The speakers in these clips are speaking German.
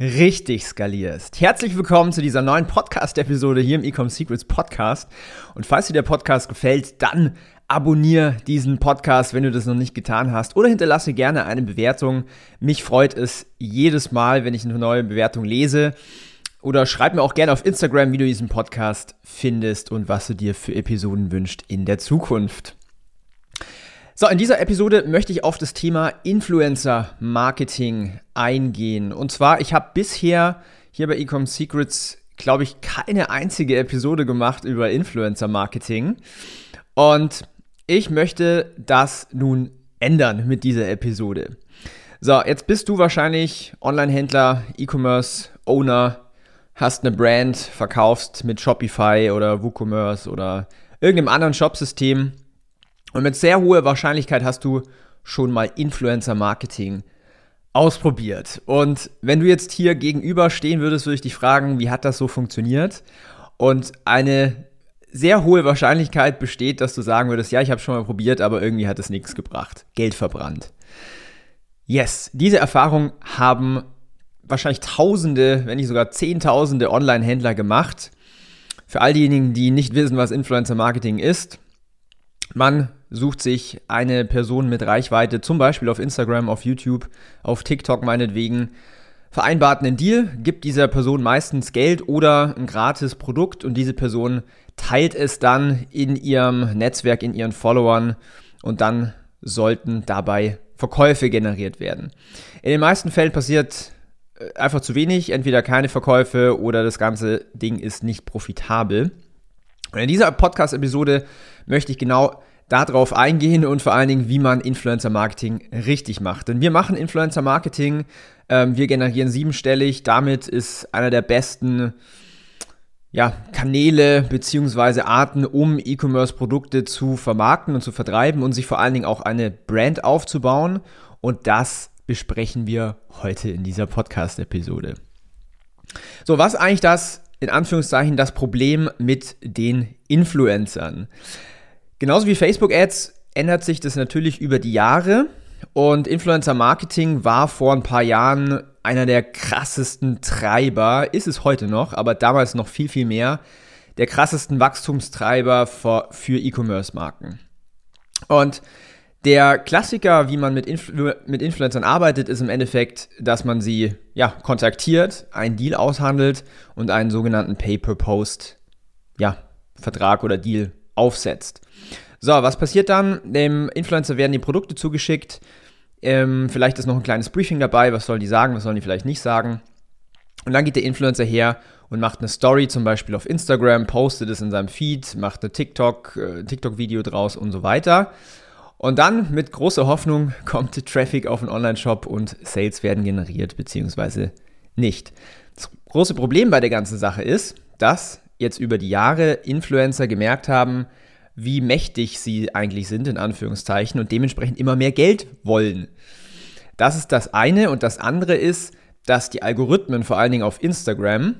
richtig skalierst. Herzlich willkommen zu dieser neuen Podcast-Episode hier im Ecom Secrets Podcast. Und falls dir der Podcast gefällt, dann abonniere diesen Podcast, wenn du das noch nicht getan hast. Oder hinterlasse gerne eine Bewertung. Mich freut es jedes Mal, wenn ich eine neue Bewertung lese. Oder schreib mir auch gerne auf Instagram, wie du diesen Podcast findest und was du dir für Episoden wünscht in der Zukunft. So, in dieser Episode möchte ich auf das Thema Influencer Marketing eingehen. Und zwar, ich habe bisher hier bei Ecom Secrets, glaube ich, keine einzige Episode gemacht über Influencer Marketing. Und ich möchte das nun ändern mit dieser Episode. So, jetzt bist du wahrscheinlich Online-Händler, E-Commerce-Owner, hast eine Brand, verkaufst mit Shopify oder WooCommerce oder irgendeinem anderen Shopsystem und mit sehr hoher Wahrscheinlichkeit hast du schon mal Influencer Marketing ausprobiert. Und wenn du jetzt hier gegenüber stehen würdest, würde ich dich fragen, wie hat das so funktioniert? Und eine sehr hohe Wahrscheinlichkeit besteht, dass du sagen würdest, ja, ich habe schon mal probiert, aber irgendwie hat es nichts gebracht. Geld verbrannt. Yes, diese Erfahrung haben wahrscheinlich Tausende, wenn nicht sogar Zehntausende Online-Händler gemacht. Für all diejenigen, die nicht wissen, was Influencer Marketing ist, man sucht sich eine Person mit Reichweite, zum Beispiel auf Instagram, auf YouTube, auf TikTok meinetwegen, vereinbart einen Deal, gibt dieser Person meistens Geld oder ein gratis Produkt und diese Person teilt es dann in ihrem Netzwerk, in ihren Followern und dann sollten dabei Verkäufe generiert werden. In den meisten Fällen passiert äh, einfach zu wenig, entweder keine Verkäufe oder das ganze Ding ist nicht profitabel. Und in dieser Podcast-Episode möchte ich genau darauf eingehen und vor allen Dingen, wie man Influencer Marketing richtig macht. Denn wir machen Influencer Marketing, ähm, wir generieren siebenstellig, damit ist einer der besten ja, Kanäle bzw. Arten, um E-Commerce-Produkte zu vermarkten und zu vertreiben und sich vor allen Dingen auch eine Brand aufzubauen. Und das besprechen wir heute in dieser Podcast-Episode. So, was eigentlich das, in Anführungszeichen, das Problem mit den Influencern? Genauso wie Facebook-Ads ändert sich das natürlich über die Jahre. Und Influencer-Marketing war vor ein paar Jahren einer der krassesten Treiber, ist es heute noch, aber damals noch viel, viel mehr, der krassesten Wachstumstreiber für, für E-Commerce-Marken. Und der Klassiker, wie man mit, Influ mit Influencern arbeitet, ist im Endeffekt, dass man sie ja, kontaktiert, einen Deal aushandelt und einen sogenannten Pay-per-Post ja, Vertrag oder Deal aufsetzt. So, was passiert dann? Dem Influencer werden die Produkte zugeschickt. Ähm, vielleicht ist noch ein kleines Briefing dabei. Was sollen die sagen? Was sollen die vielleicht nicht sagen? Und dann geht der Influencer her und macht eine Story, zum Beispiel auf Instagram, postet es in seinem Feed, macht ein TikTok, äh, TikTok-Video draus und so weiter. Und dann mit großer Hoffnung kommt Traffic auf den Online-Shop und Sales werden generiert, beziehungsweise nicht. Das große Problem bei der ganzen Sache ist, dass jetzt über die Jahre Influencer gemerkt haben, wie mächtig sie eigentlich sind, in Anführungszeichen, und dementsprechend immer mehr Geld wollen. Das ist das eine. Und das andere ist, dass die Algorithmen, vor allen Dingen auf Instagram,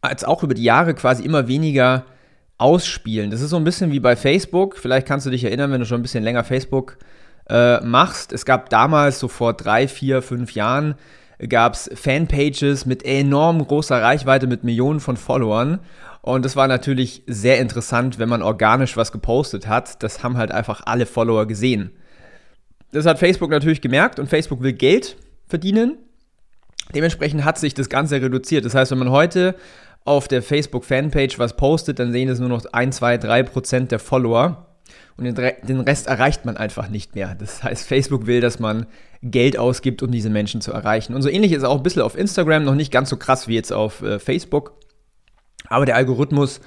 als auch über die Jahre quasi immer weniger ausspielen. Das ist so ein bisschen wie bei Facebook. Vielleicht kannst du dich erinnern, wenn du schon ein bisschen länger Facebook äh, machst. Es gab damals, so vor drei, vier, fünf Jahren, gab es Fanpages mit enorm großer Reichweite, mit Millionen von Followern. Und das war natürlich sehr interessant, wenn man organisch was gepostet hat. Das haben halt einfach alle Follower gesehen. Das hat Facebook natürlich gemerkt und Facebook will Geld verdienen. Dementsprechend hat sich das Ganze reduziert. Das heißt, wenn man heute auf der Facebook-Fanpage was postet, dann sehen es nur noch 1, 2, 3 Prozent der Follower. Und den Rest erreicht man einfach nicht mehr. Das heißt, Facebook will, dass man Geld ausgibt, um diese Menschen zu erreichen. Und so ähnlich ist es auch ein bisschen auf Instagram, noch nicht ganz so krass wie jetzt auf äh, Facebook. Aber der Algorithmus,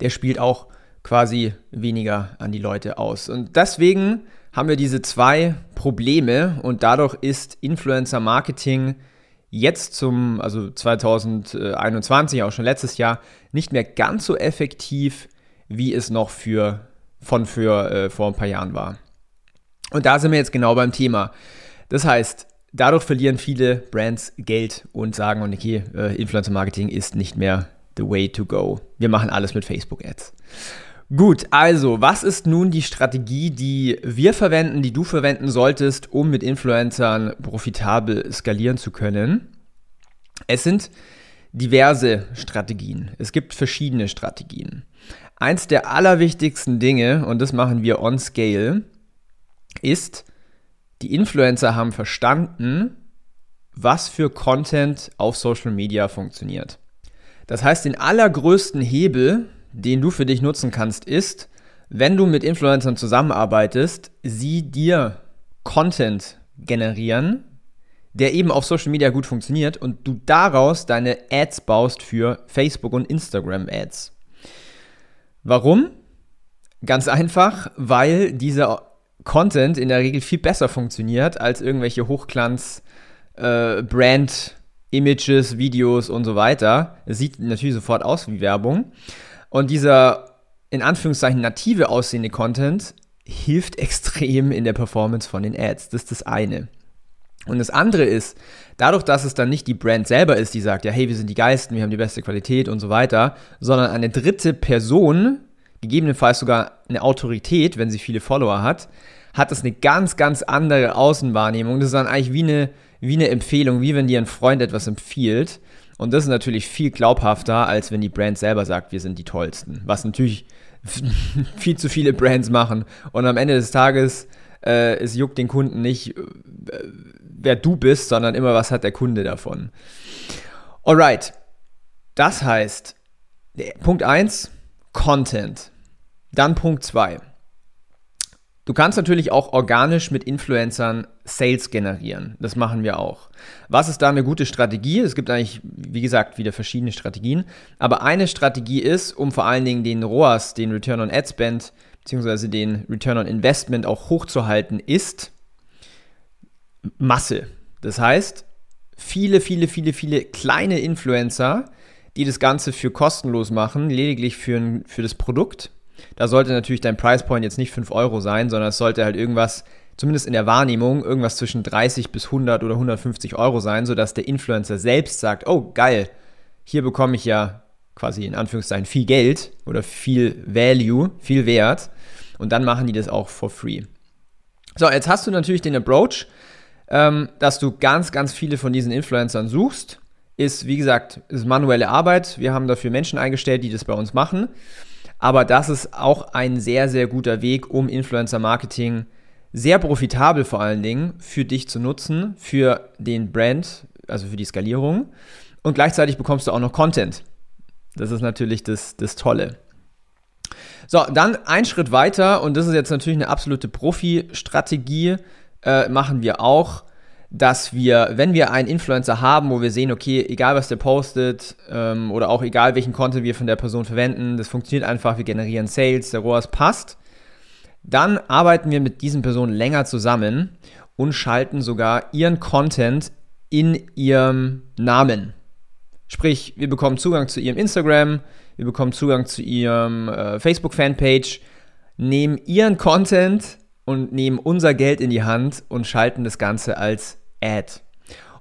der spielt auch quasi weniger an die Leute aus. Und deswegen haben wir diese zwei Probleme und dadurch ist Influencer Marketing jetzt zum, also 2021, auch schon letztes Jahr, nicht mehr ganz so effektiv, wie es noch für, von für äh, vor ein paar Jahren war. Und da sind wir jetzt genau beim Thema. Das heißt, dadurch verlieren viele Brands Geld und sagen, okay, äh, Influencer Marketing ist nicht mehr the way to go. Wir machen alles mit Facebook Ads. Gut, also, was ist nun die Strategie, die wir verwenden, die du verwenden solltest, um mit Influencern profitabel skalieren zu können? Es sind diverse Strategien. Es gibt verschiedene Strategien. Eins der allerwichtigsten Dinge, und das machen wir on scale, ist, die Influencer haben verstanden, was für Content auf Social Media funktioniert. Das heißt, den allergrößten Hebel, den du für dich nutzen kannst, ist, wenn du mit Influencern zusammenarbeitest, sie dir Content generieren, der eben auf Social Media gut funktioniert und du daraus deine Ads baust für Facebook und Instagram Ads. Warum? Ganz einfach, weil dieser Content in der Regel viel besser funktioniert als irgendwelche Hochglanz äh, Images, Videos und so weiter. Es sieht natürlich sofort aus wie Werbung. Und dieser in Anführungszeichen native aussehende Content hilft extrem in der Performance von den Ads. Das ist das eine. Und das andere ist, dadurch, dass es dann nicht die Brand selber ist, die sagt, ja, hey, wir sind die Geisten, wir haben die beste Qualität und so weiter, sondern eine dritte Person, gegebenenfalls sogar eine Autorität, wenn sie viele Follower hat, hat das eine ganz, ganz andere Außenwahrnehmung. Das ist dann eigentlich wie eine, wie eine Empfehlung, wie wenn dir ein Freund etwas empfiehlt. Und das ist natürlich viel glaubhafter, als wenn die Brand selber sagt, wir sind die tollsten. Was natürlich viel zu viele Brands machen. Und am Ende des Tages, äh, es juckt den Kunden nicht, äh, wer du bist, sondern immer, was hat der Kunde davon. Alright. Das heißt, Punkt 1, Content. Dann Punkt 2. Du kannst natürlich auch organisch mit Influencern Sales generieren. Das machen wir auch. Was ist da eine gute Strategie? Es gibt eigentlich, wie gesagt, wieder verschiedene Strategien. Aber eine Strategie ist, um vor allen Dingen den ROAS, den Return on Ad Spend, beziehungsweise den Return on Investment auch hochzuhalten, ist Masse. Das heißt, viele, viele, viele, viele kleine Influencer, die das Ganze für kostenlos machen, lediglich für, für das Produkt da sollte natürlich dein Price Point jetzt nicht 5 Euro sein, sondern es sollte halt irgendwas, zumindest in der Wahrnehmung, irgendwas zwischen 30 bis 100 oder 150 Euro sein, sodass der Influencer selbst sagt, oh geil, hier bekomme ich ja quasi in Anführungszeichen viel Geld oder viel Value, viel Wert. Und dann machen die das auch for free. So, jetzt hast du natürlich den Approach, ähm, dass du ganz, ganz viele von diesen Influencern suchst. Ist, wie gesagt, ist manuelle Arbeit. Wir haben dafür Menschen eingestellt, die das bei uns machen. Aber das ist auch ein sehr, sehr guter Weg, um Influencer-Marketing sehr profitabel vor allen Dingen für dich zu nutzen, für den Brand, also für die Skalierung. Und gleichzeitig bekommst du auch noch Content. Das ist natürlich das, das Tolle. So, dann ein Schritt weiter, und das ist jetzt natürlich eine absolute Profi-Strategie, äh, machen wir auch dass wir, wenn wir einen Influencer haben, wo wir sehen, okay, egal was der postet ähm, oder auch egal welchen Content wir von der Person verwenden, das funktioniert einfach, wir generieren Sales, der ROAS passt, dann arbeiten wir mit diesen Personen länger zusammen und schalten sogar ihren Content in ihrem Namen. Sprich, wir bekommen Zugang zu ihrem Instagram, wir bekommen Zugang zu ihrem äh, Facebook-Fanpage, nehmen ihren Content und nehmen unser Geld in die Hand und schalten das Ganze als Ad.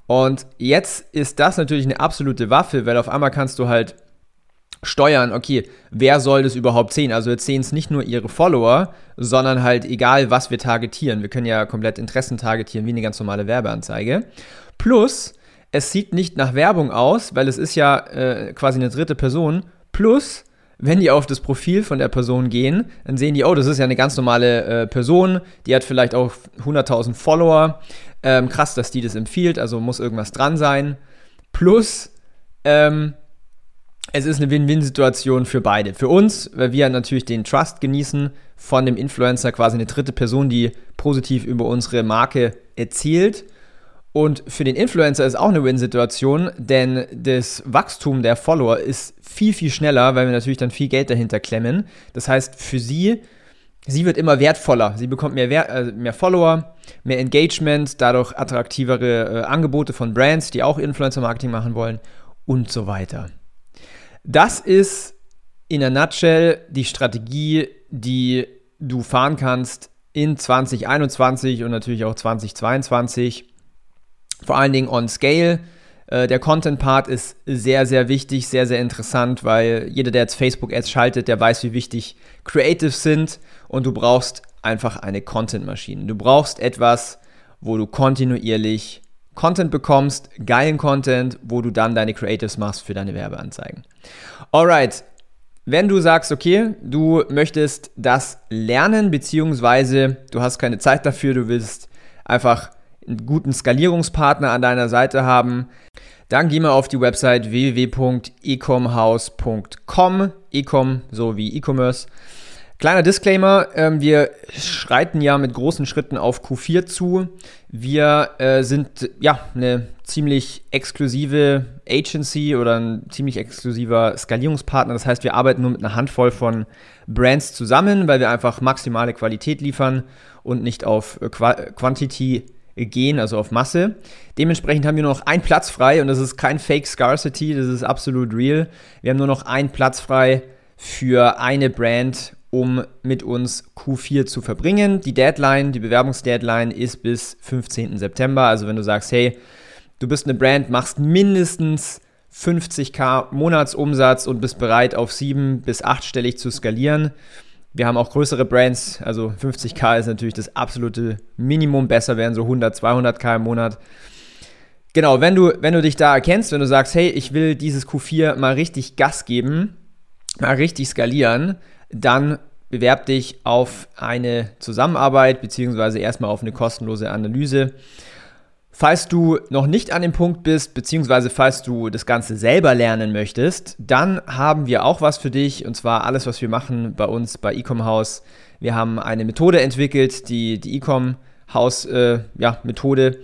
Und jetzt ist das natürlich eine absolute Waffe, weil auf einmal kannst du halt steuern, okay, wer soll das überhaupt sehen? Also jetzt sehen es nicht nur ihre Follower, sondern halt egal, was wir targetieren. Wir können ja komplett Interessen targetieren, wie eine ganz normale Werbeanzeige. Plus, es sieht nicht nach Werbung aus, weil es ist ja äh, quasi eine dritte Person. Plus, wenn die auf das Profil von der Person gehen, dann sehen die, oh, das ist ja eine ganz normale äh, Person, die hat vielleicht auch 100.000 Follower. Ähm, krass, dass die das empfiehlt, also muss irgendwas dran sein. Plus, ähm, es ist eine Win-Win-Situation für beide. Für uns, weil wir natürlich den Trust genießen von dem Influencer, quasi eine dritte Person, die positiv über unsere Marke erzählt und für den Influencer ist auch eine Win-Situation, denn das Wachstum der Follower ist viel, viel schneller, weil wir natürlich dann viel Geld dahinter klemmen. Das heißt, für sie sie wird immer wertvoller. Sie bekommt mehr, Wert, äh, mehr Follower, mehr Engagement, dadurch attraktivere äh, Angebote von Brands, die auch Influencer-Marketing machen wollen und so weiter. Das ist in a nutshell die Strategie, die du fahren kannst in 2021 und natürlich auch 2022. Vor allen Dingen on Scale. Äh, der Content-Part ist sehr, sehr wichtig, sehr, sehr interessant, weil jeder, der jetzt Facebook-Ads schaltet, der weiß, wie wichtig Creatives sind und du brauchst einfach eine Content-Maschine. Du brauchst etwas, wo du kontinuierlich Content bekommst, geilen Content, wo du dann deine Creatives machst für deine Werbeanzeigen. Alright, wenn du sagst, okay, du möchtest das lernen, beziehungsweise du hast keine Zeit dafür, du willst einfach einen guten Skalierungspartner an deiner Seite haben, dann geh mal auf die Website www.ecomhouse.com, ecom so wie E-Commerce. Kleiner Disclaimer, ähm, wir schreiten ja mit großen Schritten auf Q4 zu. Wir äh, sind ja eine ziemlich exklusive Agency oder ein ziemlich exklusiver Skalierungspartner. Das heißt, wir arbeiten nur mit einer Handvoll von Brands zusammen, weil wir einfach maximale Qualität liefern und nicht auf Qu Quantity gehen, also auf Masse. Dementsprechend haben wir nur noch einen Platz frei und das ist kein Fake Scarcity, das ist absolut real. Wir haben nur noch einen Platz frei für eine Brand um mit uns Q4 zu verbringen. Die Deadline, die Bewerbungsdeadline ist bis 15. September. Also wenn du sagst, hey, du bist eine Brand, machst mindestens 50k Monatsumsatz und bist bereit, auf 7 bis 8stellig zu skalieren. Wir haben auch größere Brands, also 50k ist natürlich das absolute Minimum. Besser wären so 100, 200k im Monat. Genau, wenn du, wenn du dich da erkennst, wenn du sagst, hey, ich will dieses Q4 mal richtig Gas geben, mal richtig skalieren, dann bewerb dich auf eine Zusammenarbeit beziehungsweise erstmal auf eine kostenlose Analyse. Falls du noch nicht an dem Punkt bist, beziehungsweise falls du das Ganze selber lernen möchtest, dann haben wir auch was für dich und zwar alles, was wir machen bei uns bei Ecom House. Wir haben eine Methode entwickelt, die, die Ecom House äh, ja, Methode.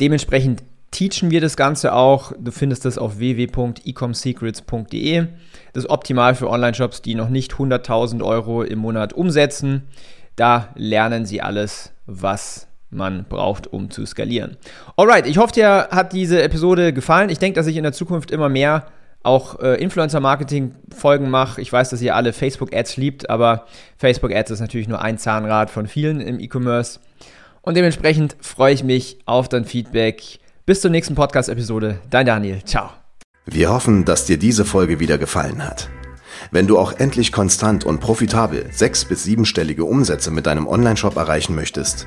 Dementsprechend teachen wir das Ganze auch. Du findest das auf www.ecomsecrets.de. Das ist optimal für Online-Shops, die noch nicht 100.000 Euro im Monat umsetzen. Da lernen sie alles, was man braucht, um zu skalieren. Alright, ich hoffe, dir hat diese Episode gefallen. Ich denke, dass ich in der Zukunft immer mehr auch äh, Influencer-Marketing-Folgen mache. Ich weiß, dass ihr alle Facebook-Ads liebt, aber Facebook-Ads ist natürlich nur ein Zahnrad von vielen im E-Commerce. Und dementsprechend freue ich mich auf dein Feedback bis zur nächsten Podcast-Episode. Dein Daniel. Ciao. Wir hoffen, dass dir diese Folge wieder gefallen hat. Wenn du auch endlich konstant und profitabel sechs- bis siebenstellige Umsätze mit deinem Onlineshop erreichen möchtest,